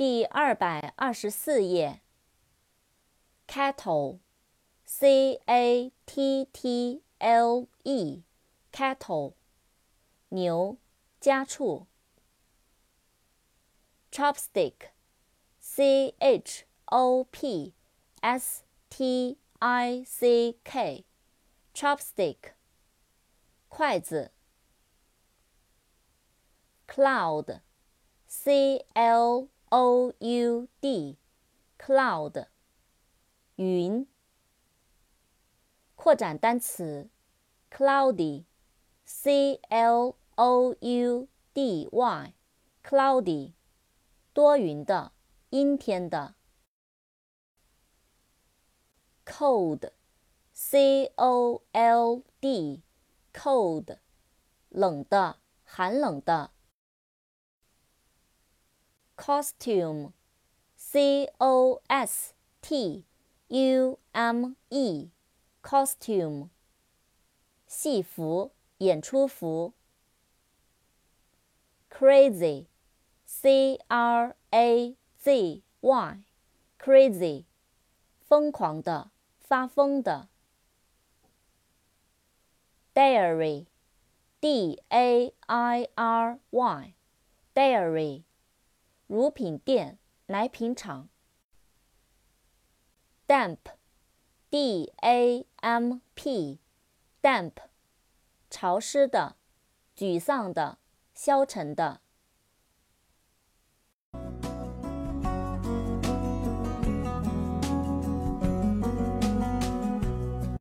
第二百二十四页。cattle，c a t t l e，cattle，牛，家畜。chopstick，c h o p s t i c k，chopstick，筷子。cloud，c l o u d，cloud，云。扩展单词，cloudy，c l o u d y，cloudy，多云的，阴天的。cold，c o l d，cold，冷的，寒冷的。Costume，c o s t u m e，costume，戏服、演出服。crazy，c r a z y，crazy，疯狂的、发疯的。dairy，d a i r y，dairy。乳品店、奶品厂。damp，d-a-m-p，damp，潮湿的、沮丧的、消沉的。